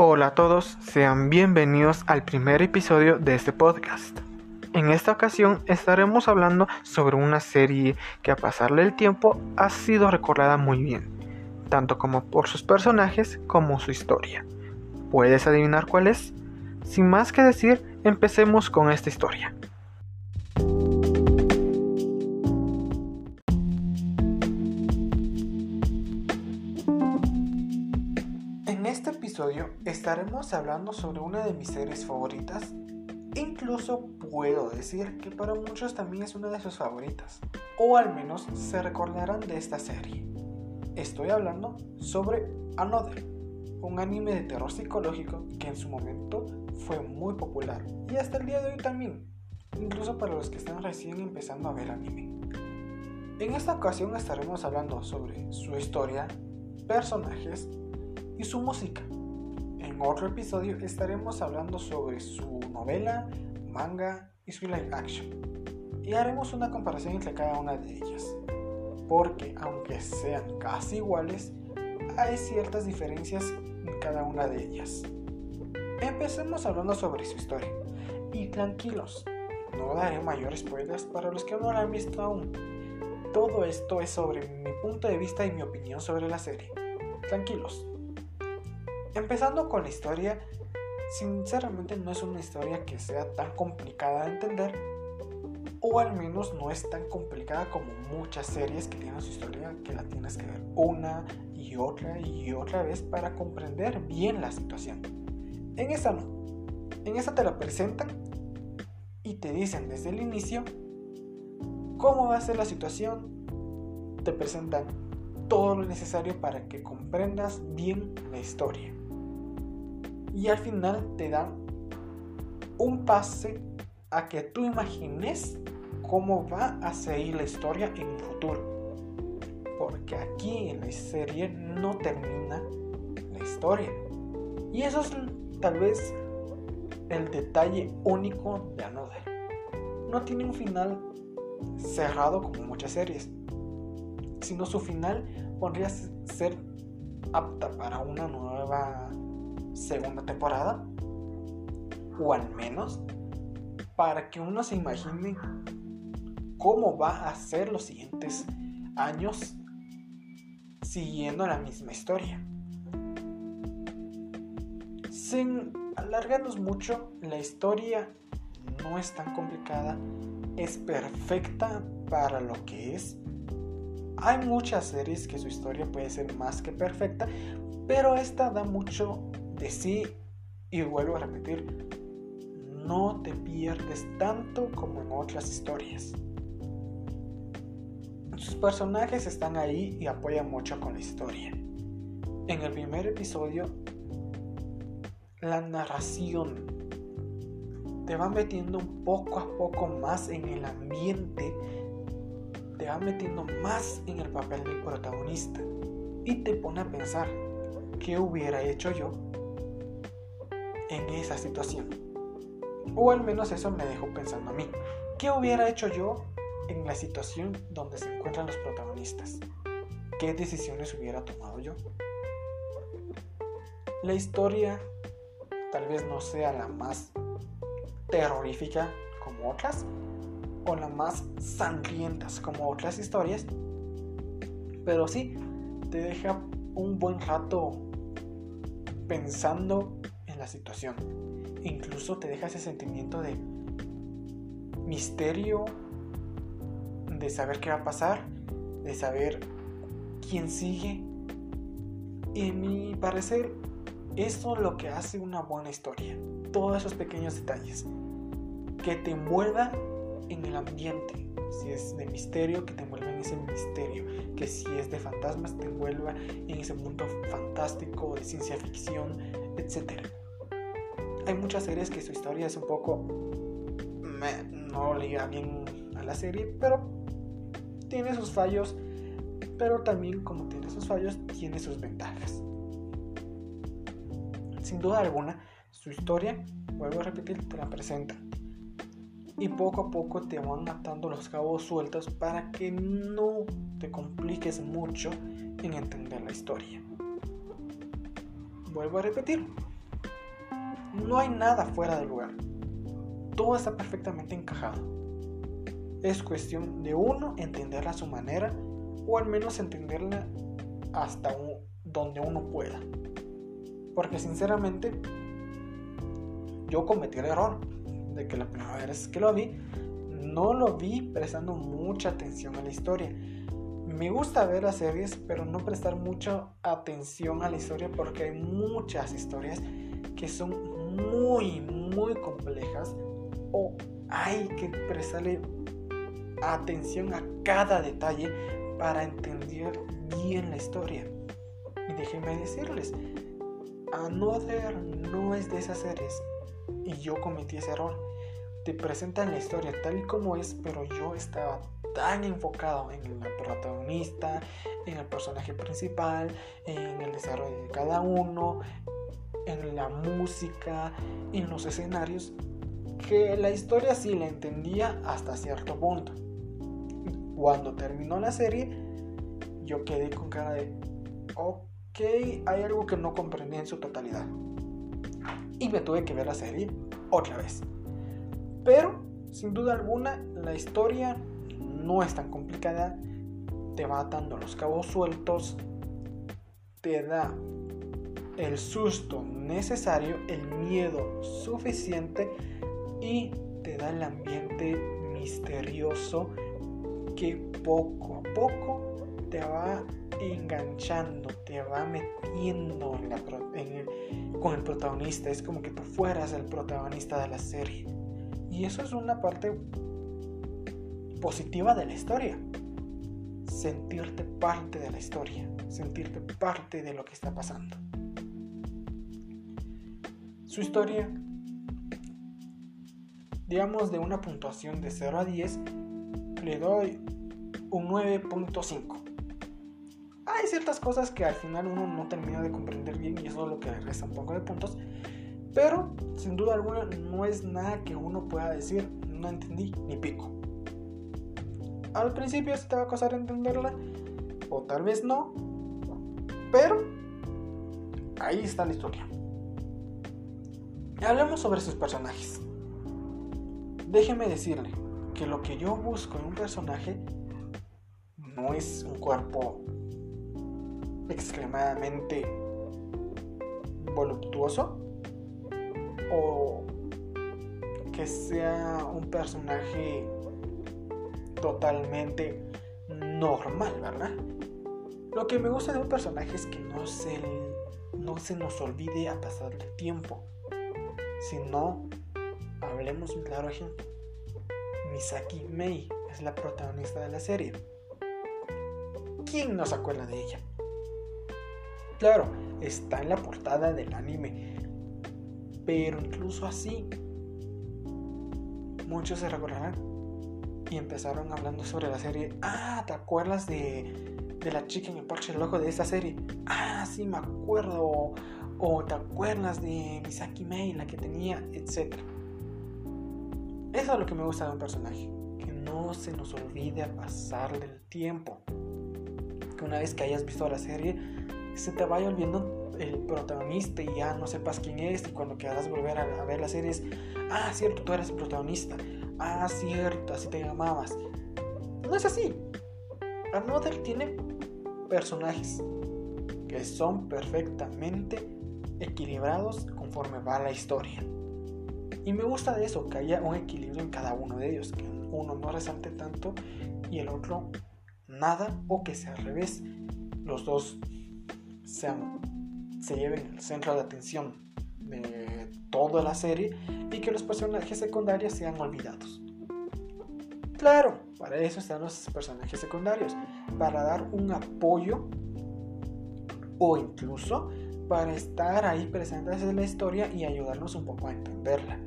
Hola a todos, sean bienvenidos al primer episodio de este podcast. En esta ocasión estaremos hablando sobre una serie que a pasarle el tiempo ha sido recordada muy bien, tanto como por sus personajes como su historia. ¿Puedes adivinar cuál es? Sin más que decir, empecemos con esta historia. Estaremos hablando sobre una de mis series favoritas. Incluso puedo decir que para muchos también es una de sus favoritas. O al menos se recordarán de esta serie. Estoy hablando sobre Another, un anime de terror psicológico que en su momento fue muy popular y hasta el día de hoy también, incluso para los que están recién empezando a ver anime. En esta ocasión estaremos hablando sobre su historia, personajes y su música. En otro episodio estaremos hablando sobre su novela, manga y su live action. Y haremos una comparación entre cada una de ellas. Porque aunque sean casi iguales, hay ciertas diferencias en cada una de ellas. Empecemos hablando sobre su historia. Y tranquilos, no daré mayores spoilers para los que no la han visto aún. Todo esto es sobre mi punto de vista y mi opinión sobre la serie. Tranquilos. Empezando con la historia, sinceramente no es una historia que sea tan complicada de entender, o al menos no es tan complicada como muchas series que tienen su historia que la tienes que ver una y otra y otra vez para comprender bien la situación. En esta no. En esta te la presentan y te dicen desde el inicio cómo va a ser la situación. Te presentan todo lo necesario para que comprendas bien la historia y al final te dan un pase a que tú imagines cómo va a seguir la historia en el futuro. Porque aquí en la serie no termina la historia. Y eso es tal vez el detalle único de Another. No tiene un final cerrado como muchas series, sino su final podría ser apta para una nueva segunda temporada, o al menos para que uno se imagine cómo va a ser los siguientes años siguiendo la misma historia. Sin alargarnos mucho, la historia no es tan complicada, es perfecta para lo que es. Hay muchas series que su historia puede ser más que perfecta, pero esta da mucho de sí y vuelvo a repetir, no te pierdes tanto como en otras historias. Sus personajes están ahí y apoyan mucho con la historia. En el primer episodio, la narración te va metiendo un poco a poco más en el ambiente, te va metiendo más en el papel del protagonista y te pone a pensar, ¿qué hubiera hecho yo en esa situación. O al menos eso me dejó pensando a mí. ¿Qué hubiera hecho yo en la situación donde se encuentran los protagonistas? ¿Qué decisiones hubiera tomado yo? La historia tal vez no sea la más terrorífica como otras, o la más sangrientas como otras historias, pero sí te deja un buen rato pensando la situación. Incluso te deja ese sentimiento de misterio, de saber qué va a pasar, de saber quién sigue. Y en mi parecer, eso es lo que hace una buena historia. Todos esos pequeños detalles. Que te envuelva en el ambiente. Si es de misterio, que te envuelva en ese misterio. Que si es de fantasmas, te envuelva en ese mundo fantástico, de ciencia ficción, etc hay muchas series que su historia es un poco... no liga bien a la serie, pero tiene sus fallos, pero también como tiene sus fallos, tiene sus ventajas. Sin duda alguna, su historia, vuelvo a repetir, te la presenta. Y poco a poco te van atando los cabos sueltos para que no te compliques mucho en entender la historia. Vuelvo a repetir, No hay nada fuera de lugar. Todo está perfectamente encajado. Es cuestión de uno entenderla a su manera o al menos entenderla hasta donde uno pueda. Porque sinceramente yo cometí el error de que la primera vez que lo vi no lo vi prestando mucha atención a la historia. Me gusta ver las series, pero no prestar mucha atención a la historia porque hay muchas historias que son muy, muy complejas o hay que prestarle atención a cada detalle para entender bien la historia. Y déjenme decirles, Another no es de esas series y yo cometí ese error te presentan la historia tal y como es, pero yo estaba tan enfocado en la protagonista, en el personaje principal, en el desarrollo de cada uno, en la música, en los escenarios, que la historia sí la entendía hasta cierto punto. Cuando terminó la serie, yo quedé con cara de, ok, hay algo que no comprendí en su totalidad. Y me tuve que ver la serie otra vez. Pero, sin duda alguna, la historia no es tan complicada. Te va atando los cabos sueltos. Te da el susto necesario, el miedo suficiente y te da el ambiente misterioso que poco a poco te va enganchando, te va metiendo con el protagonista. Es como que tú fueras el protagonista de la serie. Y eso es una parte positiva de la historia. Sentirte parte de la historia, sentirte parte de lo que está pasando. Su historia, digamos de una puntuación de 0 a 10, le doy un 9.5. Hay ciertas cosas que al final uno no termina de comprender bien y eso es lo que le resta un poco de puntos, pero, sin duda alguna, no es nada que uno pueda decir, no entendí ni pico. Al principio sí te va a costar entenderla, o tal vez no, pero ahí está la historia. Hablemos sobre sus personajes. Déjeme decirle que lo que yo busco en un personaje no es un cuerpo extremadamente voluptuoso, o que sea un personaje totalmente normal, ¿verdad? Lo que me gusta de un personaje es que no se, no se nos olvide a pasar el tiempo. Si no, hablemos un claro ejemplo. Misaki Mei es la protagonista de la serie. ¿Quién no se acuerda de ella? Claro, está en la portada del anime, pero incluso así, muchos se recordarán y empezaron hablando sobre la serie. Ah, ¿te acuerdas de, de la chica en el parche loco de esta serie? Ah, sí, me acuerdo. O te acuerdas de Misaki Mei, la que tenía, etcétera. Eso es lo que me gusta de un personaje. Que no se nos olvide a pasar del tiempo. Que una vez que hayas visto la serie, se te vaya olvidando el protagonista y ya no sepas quién es y cuando quieras volver a, ver la serie es, ah, cierto, tú eres el protagonista, ah, cierto, así te llamabas. No es así. Another tiene personajes que son perfectamente equilibrados conforme va la historia. Y me gusta de eso, que haya un equilibrio en cada uno de ellos, que uno no resalte tanto y el otro nada, o que sea al revés, los dos sean se lleven el centro de atención de toda la serie y que los personajes secundarios sean olvidados. Claro, para eso están los personajes secundarios, para dar un apoyo o incluso para estar ahí presentes en la historia y ayudarnos un poco a entenderla.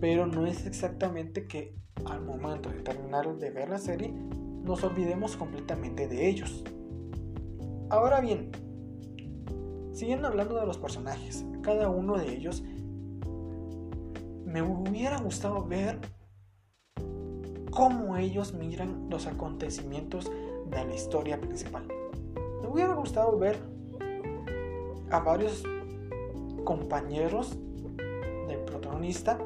Pero no es exactamente que al momento de terminar de ver la serie nos olvidemos completamente de ellos. Ahora bien, Siguiendo hablando de los personajes, cada uno de ellos, me hubiera gustado ver cómo ellos miran los acontecimientos de la historia principal. Me hubiera gustado ver a varios compañeros protagonista,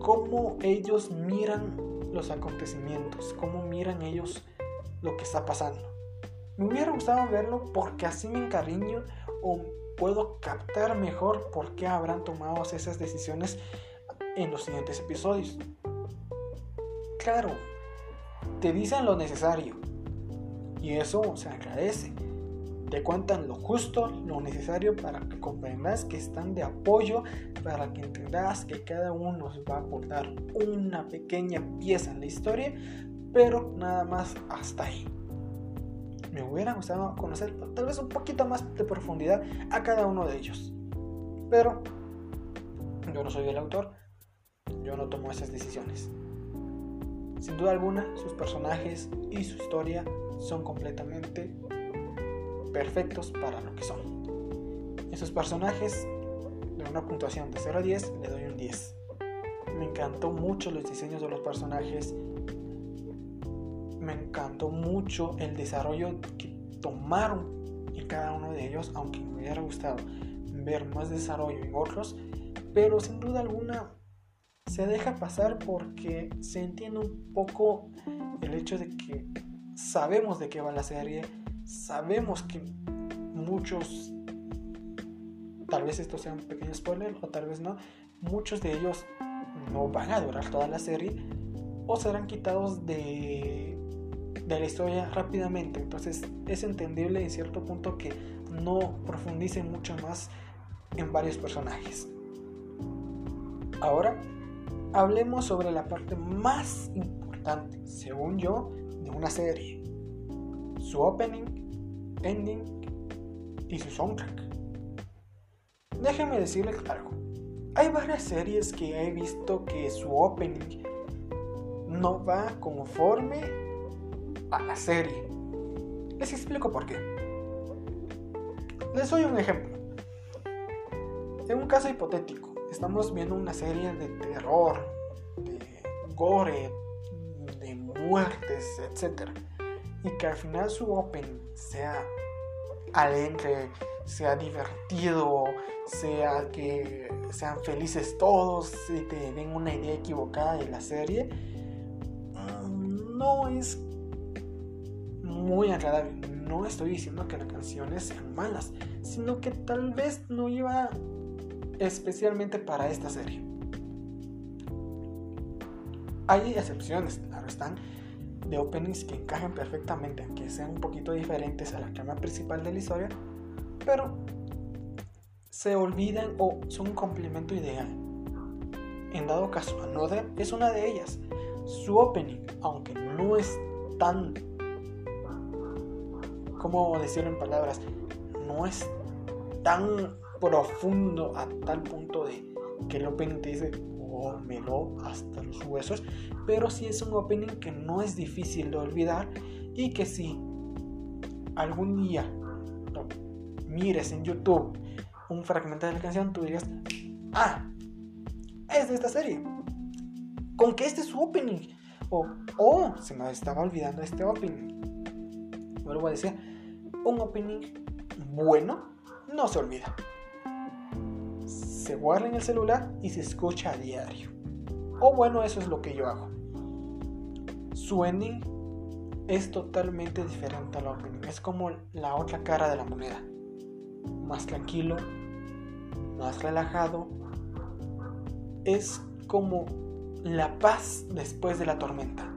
cómo ellos miran los acontecimientos, cómo miran ellos lo que está pasando. Me hubiera gustado verlo porque así me encariño o puedo captar mejor por qué habrán tomado esas decisiones en los siguientes episodios. Claro, te dicen lo necesario y eso se agradece. Te cuentan lo justo, lo necesario para que comprendas que están de apoyo, para que entendas que cada uno nos va a aportar una pequeña pieza en la historia, pero nada más hasta ahí. Me hubiera gustado conocer tal vez un poquito más de profundidad a cada uno de ellos. Pero yo no soy el autor, yo no tomo esas decisiones. Sin duda alguna, sus personajes y su historia son completamente perfectos para lo que son. Esos personajes, de una puntuación de 0 a 10, le doy un 10. Me encantó mucho los diseños de los personajes. Me encantó mucho el desarrollo que tomaron en cada uno de ellos, aunque me hubiera gustado ver más desarrollo en otros. Pero sin duda alguna se deja pasar porque se entiende un poco el hecho de que sabemos de qué va la serie, sabemos que muchos, tal vez esto sea un pequeño spoiler o tal vez no, muchos de ellos no van a durar toda la serie o serán quitados de, de la historia rápidamente. Entonces es entendible en cierto punto que no profundicen mucho más en varios personajes. Ahora hablemos sobre la parte más importante, según yo, de una serie. Su opening, ending y su soundtrack. Déjenme decirles algo. Hay varias series que he visto que su opening no va conforme a la serie. Les explico por qué. Les doy un ejemplo. En un caso hipotético, estamos viendo una serie de terror, de gore, de muertes, etc. Y que al final su open sea alegre, sea divertido, sea que sean felices todos y te den una idea equivocada de la serie, no es muy agradable. No estoy diciendo que las canciones sean malas, sino que tal vez no iba especialmente para esta serie. Hay excepciones, claro están, de openings que encajan perfectamente, que sean un poquito diferentes a la trama principal de la historia, pero se olvidan o son un complemento ideal. En dado caso, Another es una de ellas. Su opening, aunque no es tan, ¿cómo decirlo en palabras? No es tan profundo a tal punto de que el opening te dice, lo hasta los huesos, pero sí es un opening que no es difícil de olvidar y que si algún día mires en YouTube un fragmento de la canción, tú digas, ah, es de esta serie. Con que este es su opening. O, oh, se me estaba olvidando este opening. Vuelvo a decir, un opening bueno no se olvida se guarda en el celular y se escucha a diario. O bueno, eso es lo que yo hago. Su ending es totalmente diferente al opening. Es como la otra cara de la moneda. Más tranquilo, más relajado. Es como la paz después de la tormenta.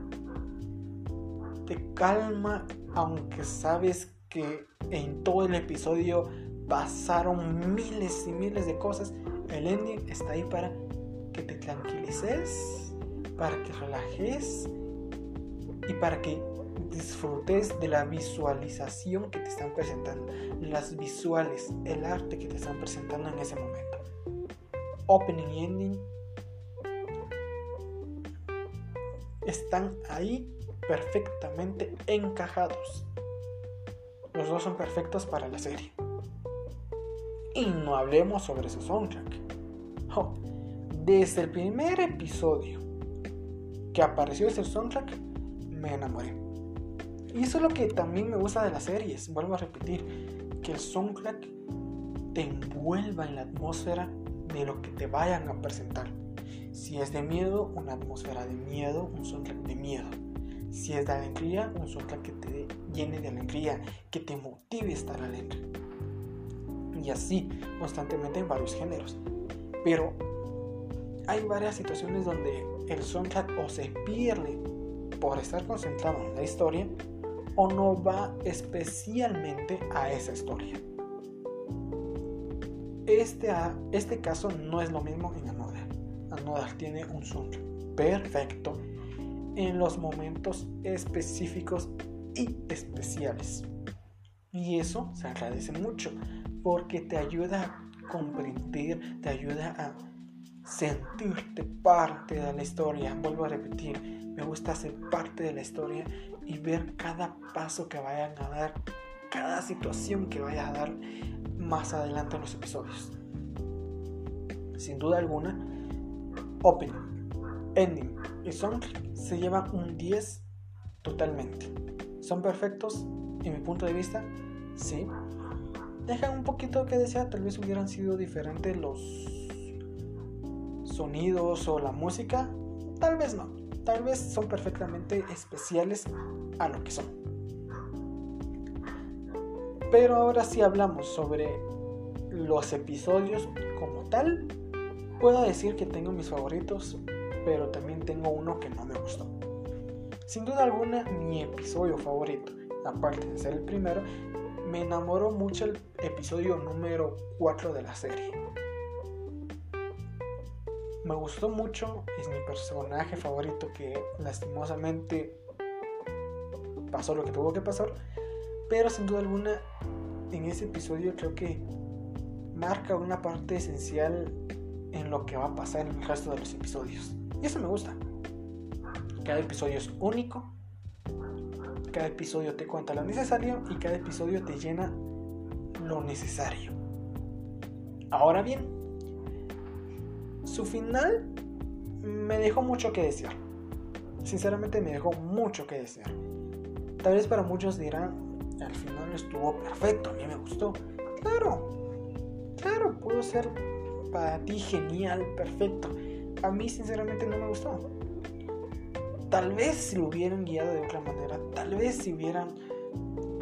Te calma aunque sabes que en todo el episodio pasaron miles y miles de cosas el ending está ahí para que te tranquilices, para que relajes y para que disfrutes de la visualización que te están presentando, las visuales, el arte que te están presentando en ese momento. Opening y ending están ahí perfectamente encajados. Los dos son perfectos para la serie. Y no hablemos sobre su soundtrack. Desde el primer episodio que apareció ese soundtrack, me enamoré. Y eso es lo que también me gusta de las series. Vuelvo a repetir, que el soundtrack te envuelva en la atmósfera de lo que te vayan a presentar. Si es de miedo, una atmósfera de miedo, un soundtrack de miedo. Si es de alegría, un soundtrack que te llene de alegría, que te motive a estar alegre. Y así, constantemente en varios géneros. Pero hay varias situaciones donde el soundtrack o se pierde por estar concentrado en la historia o no va especialmente a esa historia. Este, este caso no es lo mismo en Another. Another tiene un soundtrack perfecto en los momentos específicos y especiales. Y eso se agradece mucho porque te ayuda a comprender, te ayuda a sentirte parte de la historia. Vuelvo a repetir, me gusta ser parte de la historia y ver cada paso que vayan a dar, cada situación que vaya a dar más adelante en los episodios. Sin duda alguna, opening, ending y son se llevan un 10 totalmente. ¿Son perfectos en mi punto de vista? Sí. Dejan un poquito que desear, tal vez hubieran sido diferentes los sonidos o la música, tal vez no. Tal vez son perfectamente especiales a lo que son. Pero ahora si hablamos sobre los episodios como tal, puedo decir que tengo mis favoritos, pero también tengo uno que no me gustó. Sin duda alguna, mi episodio favorito, aparte de ser el primero, me enamoró mucho el episodio número 4 de la serie me gustó mucho, es mi personaje favorito que lastimosamente pasó lo que tuvo que pasar, pero sin duda alguna en ese episodio creo que marca una parte esencial en lo que va a pasar en el resto de los episodios. Y eso me gusta. Cada episodio es único, cada episodio te cuenta lo necesario y cada episodio te llena lo necesario. Ahora bien, su final me dejó mucho que desear. Sinceramente me dejó mucho que desear. Tal vez para muchos dirán, al final estuvo perfecto, a mí me gustó. Claro, claro, pudo ser para ti genial, perfecto. A mí sinceramente no me gustó. Tal vez si lo hubieran guiado de otra manera, tal vez si hubieran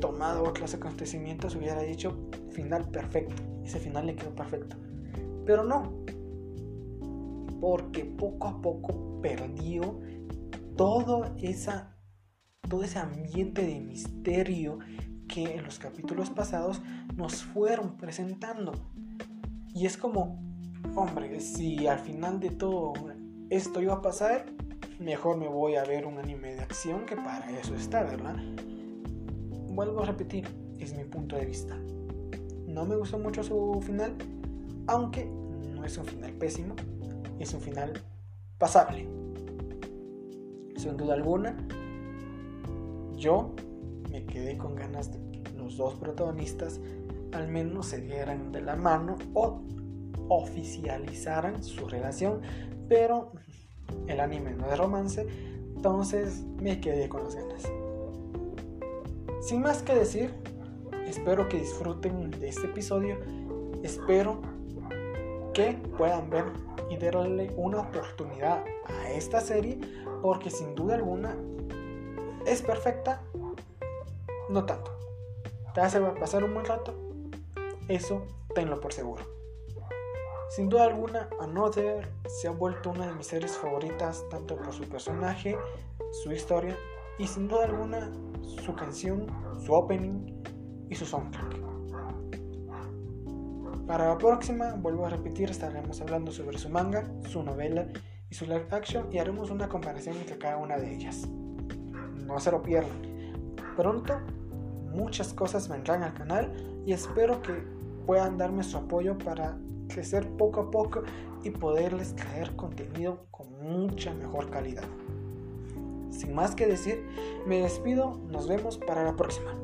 tomado otros acontecimientos, hubiera dicho final perfecto. Ese final le quedó perfecto. Pero no, porque poco a poco perdió todo, esa, todo ese ambiente de misterio que en los capítulos pasados nos fueron presentando. Y es como, hombre, si al final de todo esto iba a pasar, mejor me voy a ver un anime de acción que para eso está, ¿verdad? Vuelvo a repetir, es mi punto de vista. No me gustó mucho su final, aunque no es un final pésimo, es un final pasable. Sin duda alguna, yo me quedé con ganas de que los dos protagonistas al menos se dieran de la mano o oficializaran su relación, pero el anime no es romance, entonces me quedé con las ganas. Sin más que decir, espero que disfruten de este episodio, espero que puedan ver y darle una oportunidad a esta serie porque sin duda alguna es perfecta, no tanto. Te hace pasar un buen rato, eso tenlo por seguro. Sin duda alguna, Another se ha vuelto una de mis series favoritas tanto por su personaje, su historia y sin duda alguna su canción, su opening y su soundtrack. Para la próxima, vuelvo a repetir, estaremos hablando sobre su manga, su novela y su live action y haremos una comparación entre cada una de ellas. No se lo pierdan. Pronto, muchas cosas vendrán al canal y espero que puedan darme su apoyo para crecer poco a poco y poderles traer contenido con mucha mejor calidad. Sin más que decir, me despido, nos vemos para la próxima.